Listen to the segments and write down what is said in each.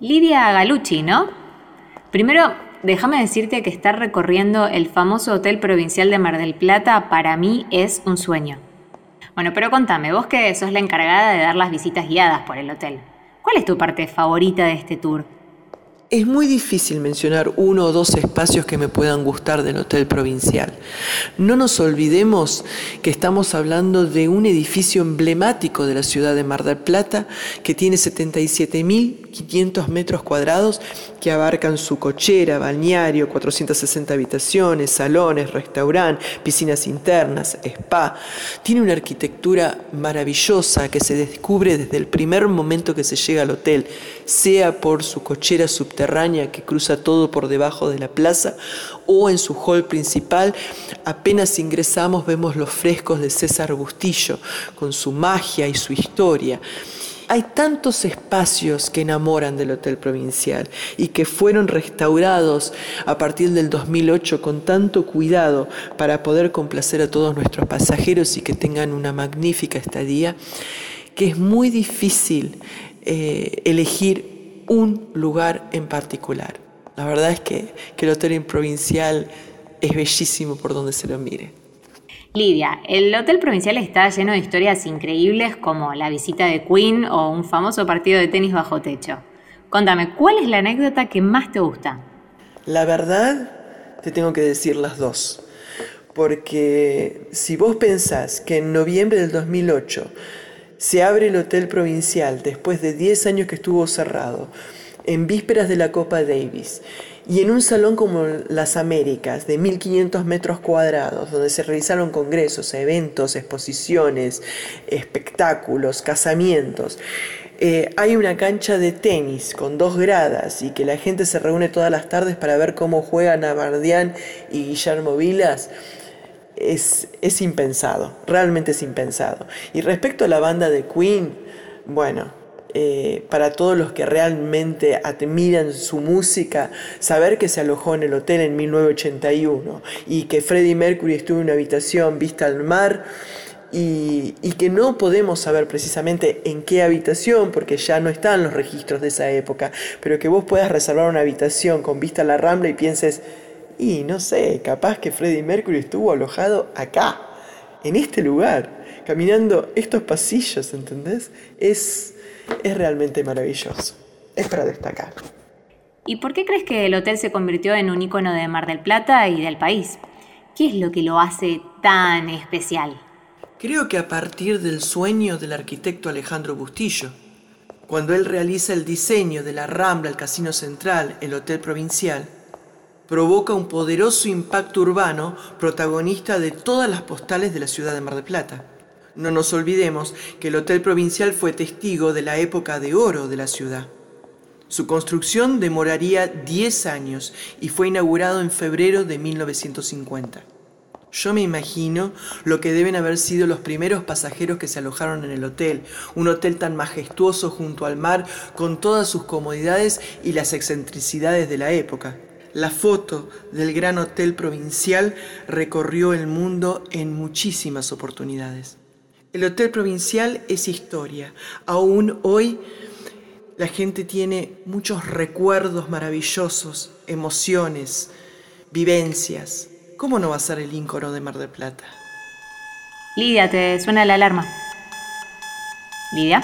Lidia Galucci, ¿no? Primero, déjame decirte que estar recorriendo el famoso Hotel Provincial de Mar del Plata para mí es un sueño. Bueno, pero contame, vos que sos la encargada de dar las visitas guiadas por el hotel, ¿cuál es tu parte favorita de este tour? Es muy difícil mencionar uno o dos espacios que me puedan gustar del Hotel Provincial. No nos olvidemos que estamos hablando de un edificio emblemático de la ciudad de Mar del Plata que tiene 77.500 metros cuadrados que abarcan su cochera, balneario, 460 habitaciones, salones, restaurante, piscinas internas, spa. Tiene una arquitectura maravillosa que se descubre desde el primer momento que se llega al hotel, sea por su cochera subterránea, que cruza todo por debajo de la plaza o en su hall principal, apenas ingresamos vemos los frescos de César Bustillo con su magia y su historia. Hay tantos espacios que enamoran del Hotel Provincial y que fueron restaurados a partir del 2008 con tanto cuidado para poder complacer a todos nuestros pasajeros y que tengan una magnífica estadía, que es muy difícil eh, elegir un lugar en particular. La verdad es que, el Hotel Provincial es bellísimo por donde se lo mire. Lidia, el Hotel Provincial está lleno de historias increíbles como la visita de Queen o un famoso partido de tenis bajo techo. Contame, ¿cuál es la anécdota que más te gusta? La verdad, te tengo que decir las dos. Porque si vos pensás que en noviembre del 2008 se abre el Hotel Provincial después de 10 años que estuvo cerrado, en vísperas de la Copa Davis, y en un salón como las Américas, de 1500 metros cuadrados, donde se realizaron congresos, eventos, exposiciones, espectáculos, casamientos. Eh, hay una cancha de tenis con dos gradas y que la gente se reúne todas las tardes para ver cómo juegan Navardián y Guillermo Vilas es, impensado, realmente es impensado. Y respecto a la banda de Queen, bueno, eh, para todos los que realmente admiran su música, saber que se alojó en el hotel en 1981 y que Freddie Mercury estuvo en una habitación vista al mar y, y, que no podemos saber precisamente en qué habitación, porque ya no están los registros de esa época, pero que vos puedas reservar una habitación con vista a la rambla y pienses, y no sé, capaz que Freddie Mercury estuvo alojado acá, en este lugar, caminando estos pasillos, ¿entendés? Es, es realmente maravilloso. Es para destacar. ¿Y por qué crees que el hotel se convirtió en un icono de Mar del Plata y del país? ¿Qué es lo que lo hace tan especial? Creo que a partir del sueño del arquitecto Alejandro Bustillo, cuando él realiza el diseño de la Rambla, el Casino Central, el Hotel Provincial, provoca un poderoso impacto urbano protagonista de todas las postales de la ciudad de Mar del Plata. No nos olvidemos que el Hotel Provincial fue testigo de la época de oro de la ciudad. Su construcción demoraría 10 años y fue inaugurado en febrero de 1950. Yo me imagino lo que deben haber sido los primeros pasajeros que se alojaron en el hotel, un hotel tan majestuoso junto al mar, con todas sus comodidades y las excentricidades de la época. La foto del gran hotel provincial recorrió el mundo en muchísimas oportunidades. El hotel provincial es historia. Aún hoy la gente tiene muchos recuerdos maravillosos, emociones, vivencias. ¿Cómo no va a ser el íncoro de Mar del Plata? Lidia, te suena la alarma. Lidia.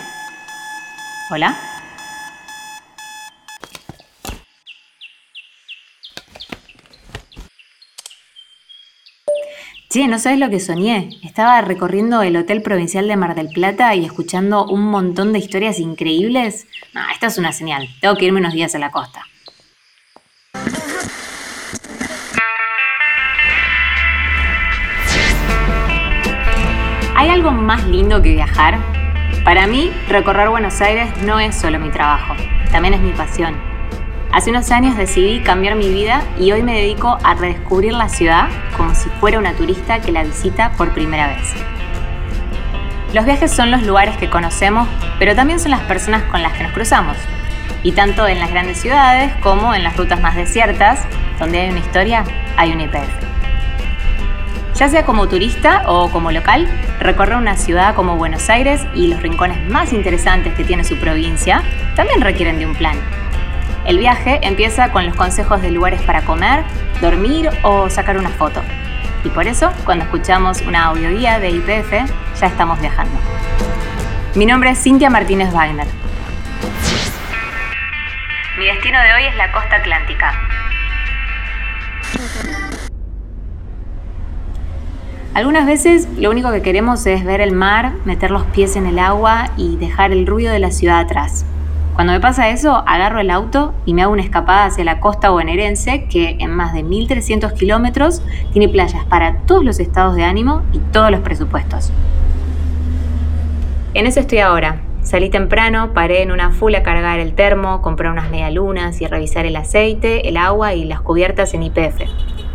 Hola. Sí, no sabes lo que soñé. Estaba recorriendo el Hotel Provincial de Mar del Plata y escuchando un montón de historias increíbles. No, esta es una señal. Tengo que irme unos días a la costa. ¿Hay algo más lindo que viajar? Para mí, recorrer Buenos Aires no es solo mi trabajo, también es mi pasión. Hace unos años decidí cambiar mi vida y hoy me dedico a redescubrir la ciudad como si fuera una turista que la visita por primera vez. Los viajes son los lugares que conocemos, pero también son las personas con las que nos cruzamos. Y tanto en las grandes ciudades como en las rutas más desiertas, donde hay una historia, hay un IPF. Ya sea como turista o como local, recorrer una ciudad como Buenos Aires y los rincones más interesantes que tiene su provincia también requieren de un plan El viaje empieza con los consejos de lugares para comer, dormir o sacar una foto. Y por eso, cuando escuchamos una audioguía de IPF, ya estamos viajando. Mi nombre es Cintia Martínez Wagner. Mi destino de hoy es la costa atlántica. Algunas veces lo único que queremos es ver el mar, meter los pies en el agua y dejar el ruido de la ciudad atrás. Cuando me pasa eso, agarro el auto y me hago una escapada hacia la costa bonaerense que en más de 1300 kilómetros tiene playas para todos los estados de ánimo y todos los presupuestos. En eso estoy ahora. Salí temprano, paré en una full a cargar el termo, compré unas medialunas y revisar el aceite, el agua y las cubiertas en IPF.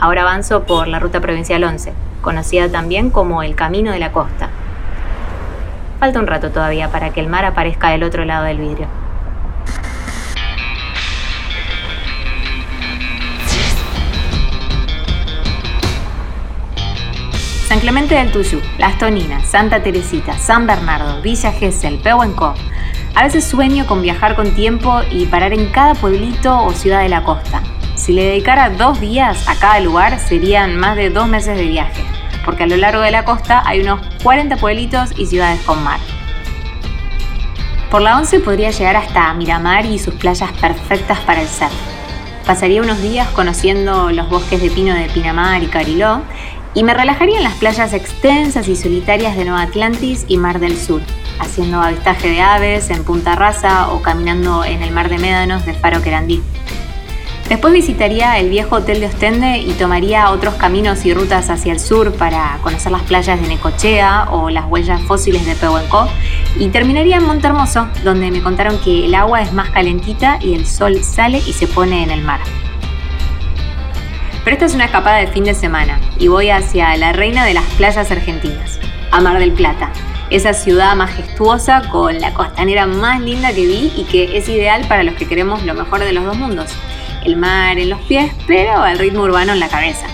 Ahora avanzo por la ruta provincial 11, conocida también como el Camino de la Costa. Falta un rato todavía para que el mar aparezca del otro lado del vidrio. Clemente del Tuyú, Las Toninas, Santa Teresita, San Bernardo, Villa Gesell, Pehuenco. A veces sueño con viajar con tiempo y parar en cada pueblito o ciudad de la costa. Si le dedicara dos días a cada lugar serían más de dos meses de viaje, porque a lo largo de la costa hay unos 40 pueblitos y ciudades con mar. Por la 11 podría llegar hasta Miramar y sus playas perfectas para el surf. Pasaría unos días conociendo los bosques de pino de Pinamar y Cariló y me relajaría en las playas extensas y solitarias de Nueva Atlantis y Mar del Sur, haciendo avistaje de aves en Punta Rasa o caminando en el mar de Médanos de Faro Querandí. Después visitaría el viejo hotel de Ostende y tomaría otros caminos y rutas hacia el sur para conocer las playas de Necochea o las huellas fósiles de Pehuenco y terminaría en Montermoso, donde me contaron que el agua es más calentita y el sol sale y se pone en el mar. Pero esta es una escapada de fin de semana y voy hacia la reina de las playas argentinas, a Mar del Plata, esa ciudad majestuosa con la costanera más linda que vi y que es ideal para los que queremos lo mejor de los dos mundos, el mar en los pies, pero el ritmo urbano en la cabeza.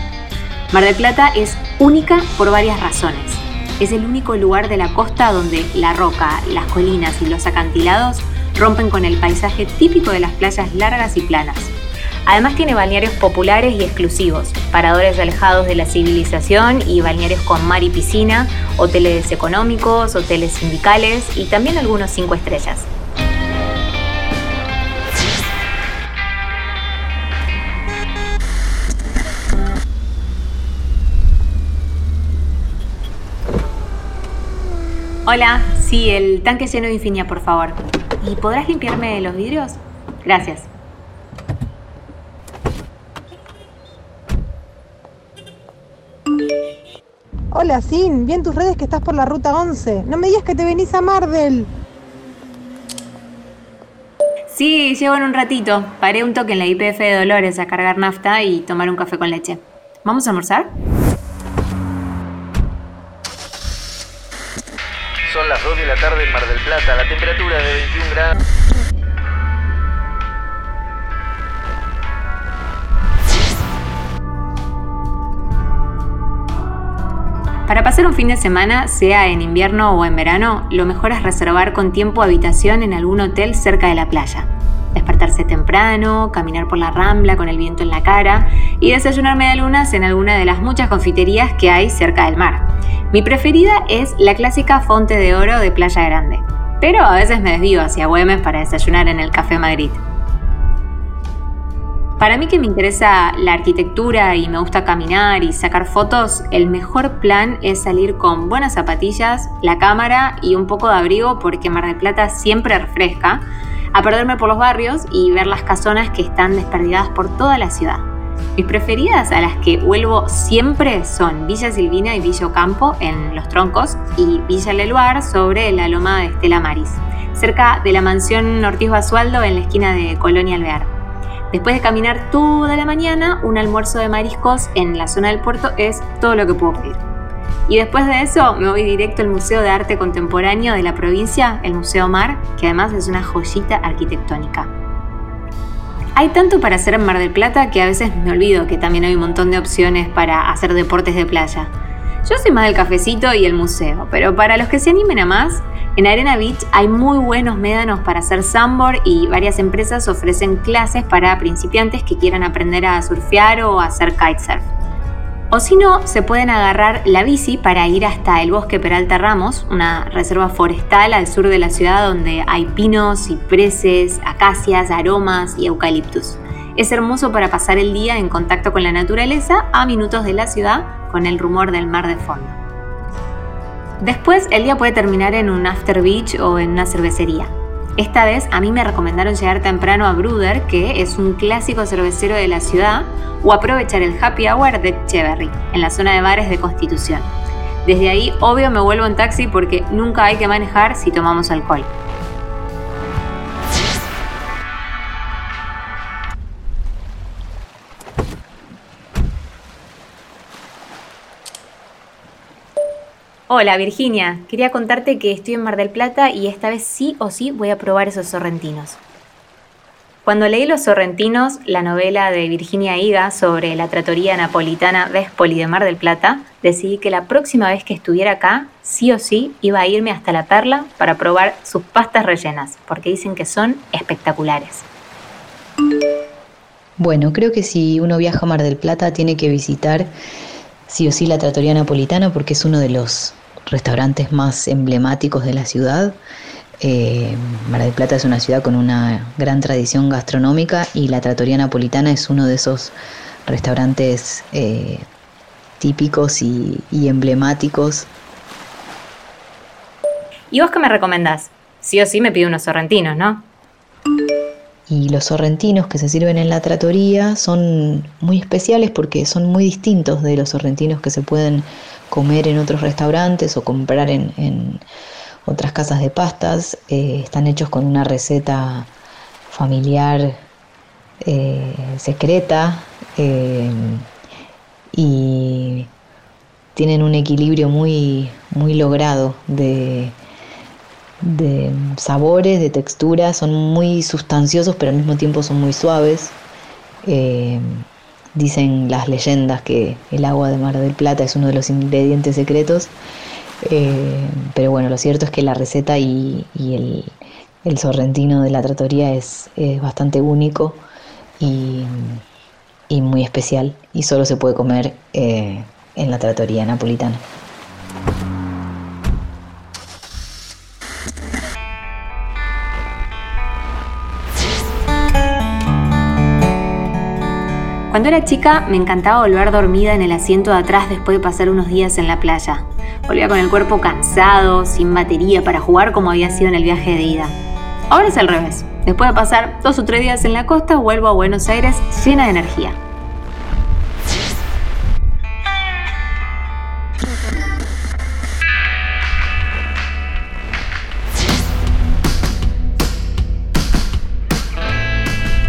Mar del Plata es única por varias razones. Es el único lugar de la costa donde la roca, las colinas y los acantilados rompen con el paisaje típico de las playas largas y planas. Además tiene balnearios populares y exclusivos, paradores alejados de la civilización y balnearios con mar y piscina, hoteles económicos, hoteles sindicales y también algunos cinco estrellas. Hola, sí, el tanque lleno de Infinia, por favor. ¿Y podrás limpiarme los vidrios? Gracias. Hola, Sin, vi en tus redes que estás por la ruta 11. No me digas que te venís a Mardel. Sí, llevo en un ratito. Paré un toque en la IPF de Dolores a cargar nafta y tomar un café con leche. ¿Vamos a almorzar? Son las 2 de la tarde en Mar del Plata, la temperatura de 21 grados. Para pasar un fin de semana, sea en invierno o en verano, lo mejor es reservar con tiempo habitación en algún hotel cerca de la playa. Despertarse temprano, caminar por la rambla con el viento en la cara y desayunar medialunas en alguna de las muchas confiterías que hay cerca del mar. Mi preferida es la clásica Fonte de Oro de Playa Grande, pero a veces me desvío hacia Güemes para desayunar en el Café Madrid. Para mí que me interesa la arquitectura y me gusta caminar y sacar fotos, el mejor plan es salir con buenas zapatillas, la cámara y un poco de abrigo porque Mar del Plata siempre refresca, a perderme por los barrios y ver las casonas que están desperdigadas por toda la ciudad. Mis preferidas a las que vuelvo siempre son Villa Silvina y Villa Ocampo en Los Troncos y Villa Leluar sobre la loma de Estela Maris, cerca de la mansión Ortiz Basualdo en la esquina de Colonia Alvear. Después de caminar toda la mañana, un almuerzo de mariscos en la zona del puerto es todo lo que puedo pedir. Y después de eso me voy directo al Museo de Arte Contemporáneo de la provincia, el Museo Mar, que además es una joyita arquitectónica. Hay tanto para hacer en Mar del Plata que a veces me olvido que también hay un montón de opciones para hacer deportes de playa. Yo soy más del cafecito y el museo, pero para los que se animen a más, en Arena Beach hay muy buenos médanos para hacer sandboard y varias empresas ofrecen clases para principiantes que quieran aprender a surfear o hacer kitesurf. O si no, se pueden agarrar la bici para ir hasta el bosque Peralta Ramos, una reserva forestal al sur de la ciudad donde hay pinos, cipreses, acacias, aromas y eucaliptus. Es hermoso para pasar el día en contacto con la naturaleza a minutos de la ciudad con el rumor del mar de fondo. Después el día puede terminar en un after beach o en una cervecería. Esta vez a mí me recomendaron llegar temprano a Bruder, que es un clásico cervecero de la ciudad, o aprovechar el happy hour de Cheverry, en la zona de bares de Constitución. Desde ahí, obvio, me vuelvo en taxi porque nunca hay que manejar si tomamos alcohol. Hola Virginia, quería contarte que estoy en Mar del Plata y esta vez sí o sí voy a probar esos sorrentinos. Cuando leí Los Sorrentinos, la novela de Virginia Higa sobre la tratoría napolitana Vespoli de Mar del Plata, decidí que la próxima vez que estuviera acá, sí o sí, iba a irme hasta La Perla para probar sus pastas rellenas, porque dicen que son espectaculares. Bueno, creo que si uno viaja a Mar del Plata tiene que visitar sí o sí la Tratoría Napolitana porque es uno de los restaurantes más emblemáticos de la ciudad. Eh, Mar del Plata es una ciudad con una gran tradición gastronómica y la Tratoría Napolitana es uno de esos restaurantes eh, típicos y, y emblemáticos. ¿Y vos qué me recomendás? Sí o sí me pido unos sorrentinos, ¿no? Y los sorrentinos que se sirven en la tratoría son muy especiales porque son muy distintos de los sorrentinos que se pueden comer en otros restaurantes o comprar en, otras casas de pastas. Eh, están hechos con una receta familiar eh, secreta eh, y tienen un equilibrio muy, muy logrado de de sabores, de texturas, son muy sustanciosos pero al mismo tiempo son muy suaves. Eh, dicen las leyendas que el agua de Mar del Plata es uno de los ingredientes secretos, eh, pero bueno, lo cierto es que la receta y, el, sorrentino de la tratoría es, bastante único y, muy especial y solo se puede comer eh, en la tratoría napolitana. Cuando era chica me encantaba volver dormida en el asiento de atrás después de pasar unos días en la playa. Volvía con el cuerpo cansado, sin batería para jugar como había sido en el viaje de ida. Ahora es al revés. Después de pasar dos o tres días en la costa, vuelvo a Buenos Aires llena de energía.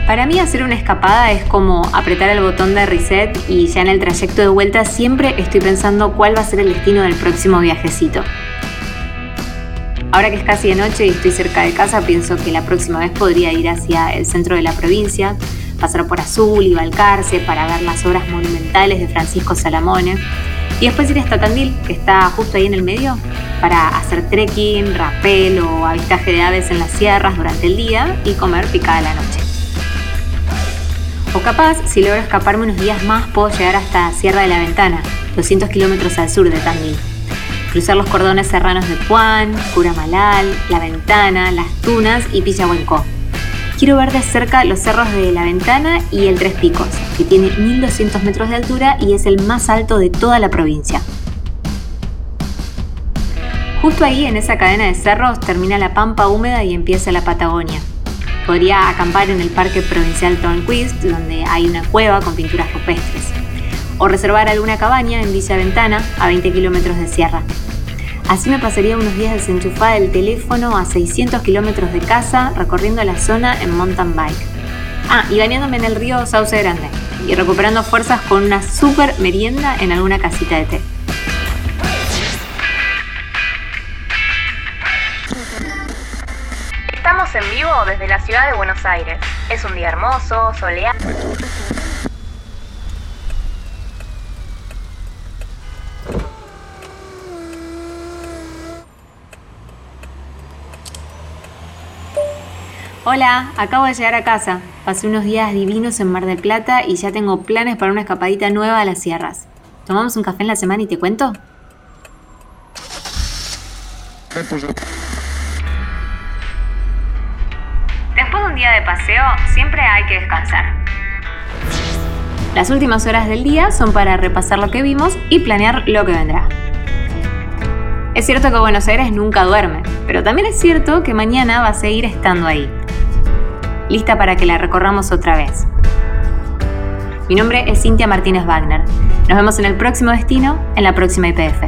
Para mí hacer una escapada es como apretar el botón de reset y ya en el trayecto de vuelta siempre estoy pensando cuál va a ser el destino del próximo viajecito. Ahora que es casi de noche y estoy cerca de casa, pienso que la próxima vez podría ir hacia el centro de la provincia, pasar por Azul y Balcarce para ver las obras monumentales de Francisco Salamone y después ir hasta Tandil, que está justo ahí en el medio, para hacer trekking, rappel o avistaje de aves en las sierras durante el día y comer picada la noche. Capaz, si logro escaparme unos días más, puedo llegar hasta Sierra de la Ventana, 200 kilómetros al sur de Tandil. Cruzar los cordones serranos de Puan, Curamalal, La Ventana, Las Tunas y Pillahuencó. Quiero ver de cerca los cerros de La Ventana y el Tres Picos, que tiene 1200 metros de altura y es el más alto de toda la provincia. Justo ahí, en esa cadena de cerros, termina la pampa húmeda y empieza la Patagonia. Podría acampar en el Parque Provincial Tornquist, donde hay una cueva con pinturas rupestres. O reservar alguna cabaña en Villa Ventana, a 20 kilómetros de sierra. Así me pasaría unos días desenchufada del teléfono a 600 kilómetros de casa, recorriendo la zona en mountain bike. Ah, y bañándome en el río Sauce Grande y recuperando fuerzas con una super merienda en alguna casita de té. desde la ciudad de Buenos Aires. Es un día hermoso, soleado. Hola, acabo de llegar a casa. Pasé unos días divinos en Mar del Plata y ya tengo planes para una escapadita nueva a las sierras. ¿Tomamos un café en la semana y te cuento? De paseo, siempre hay que descansar. Las últimas horas del día son para repasar lo que vimos y planear lo que vendrá. Es cierto que Buenos Aires nunca duerme, pero también es cierto que mañana va a seguir estando ahí lista para que la recorramos otra vez. Mi nombre es Cintia Martínez Wagner. Nos vemos en el próximo destino, en la próxima IPF.